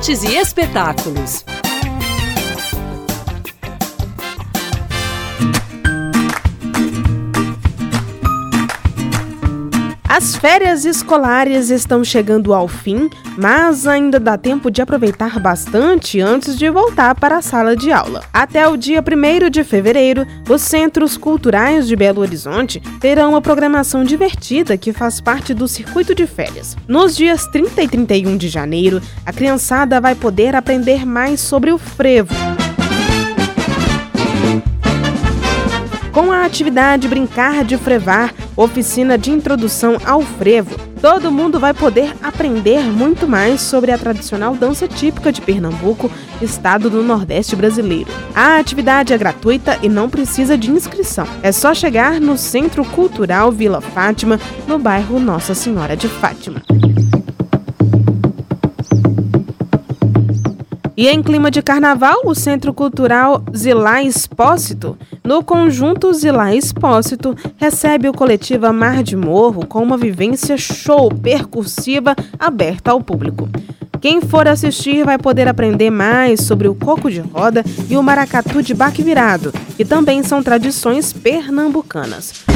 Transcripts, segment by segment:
artes e espetáculos. As férias escolares estão chegando ao fim, mas ainda dá tempo de aproveitar bastante antes de voltar para a sala de aula. Até o dia 1 de fevereiro, os Centros Culturais de Belo Horizonte terão uma programação divertida que faz parte do circuito de férias. Nos dias 30 e 31 de janeiro, a criançada vai poder aprender mais sobre o frevo. Com a atividade Brincar de Frevar, oficina de introdução ao frevo, todo mundo vai poder aprender muito mais sobre a tradicional dança típica de Pernambuco, estado do Nordeste brasileiro. A atividade é gratuita e não precisa de inscrição. É só chegar no Centro Cultural Vila Fátima, no bairro Nossa Senhora de Fátima. E em clima de carnaval, o Centro Cultural Zilá Expósito, no conjunto Zilá Expósito, recebe o coletivo Mar de Morro com uma vivência show percussiva aberta ao público. Quem for assistir vai poder aprender mais sobre o coco de roda e o maracatu de baque virado, que também são tradições pernambucanas.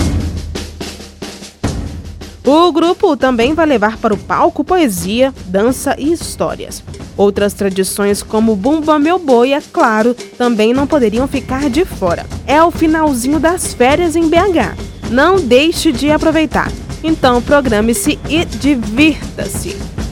O grupo também vai levar para o palco poesia, dança e histórias. Outras tradições como Bumba Meu Boi, é claro, também não poderiam ficar de fora. É o finalzinho das férias em BH. Não deixe de aproveitar. Então programe-se e divirta-se.